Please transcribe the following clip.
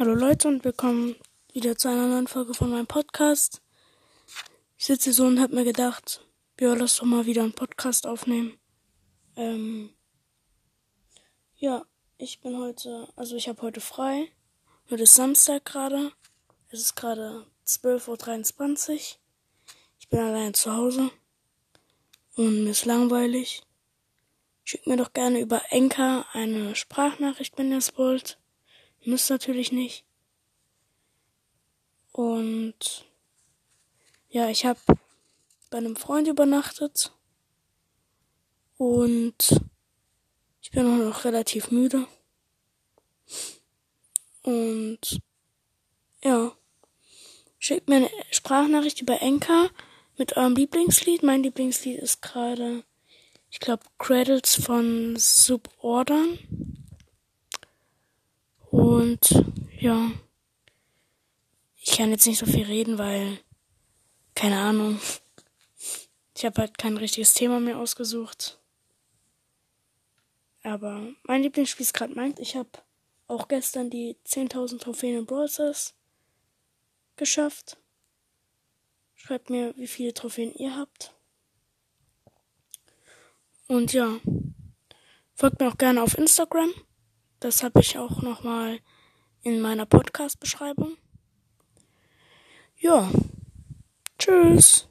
Hallo Leute und willkommen wieder zu einer neuen Folge von meinem Podcast. Ich sitze so und habe mir gedacht, ja, lass doch mal wieder einen Podcast aufnehmen. Ähm, ja, ich bin heute, also ich habe heute frei. Heute ist Samstag gerade. Es ist gerade 12.23 Uhr. Ich bin allein zu Hause. Und mir ist langweilig. Schickt mir doch gerne über Enka eine Sprachnachricht, wenn ihr es wollt. Müsst natürlich nicht. Und ja, ich habe bei einem Freund übernachtet. Und ich bin auch noch relativ müde. Und ja, schickt mir eine Sprachnachricht über Enka mit eurem Lieblingslied. Mein Lieblingslied ist gerade, ich glaube, Credits von Subordern. Und ja, ich kann jetzt nicht so viel reden, weil, keine Ahnung, ich habe halt kein richtiges Thema mehr ausgesucht. Aber mein Lieblingsspiel ist gerade meint. Ich habe auch gestern die 10.000 Trophäen in Brawl geschafft. Schreibt mir, wie viele Trophäen ihr habt. Und ja, folgt mir auch gerne auf Instagram. Das habe ich auch nochmal in meiner Podcast-Beschreibung. Ja. Tschüss.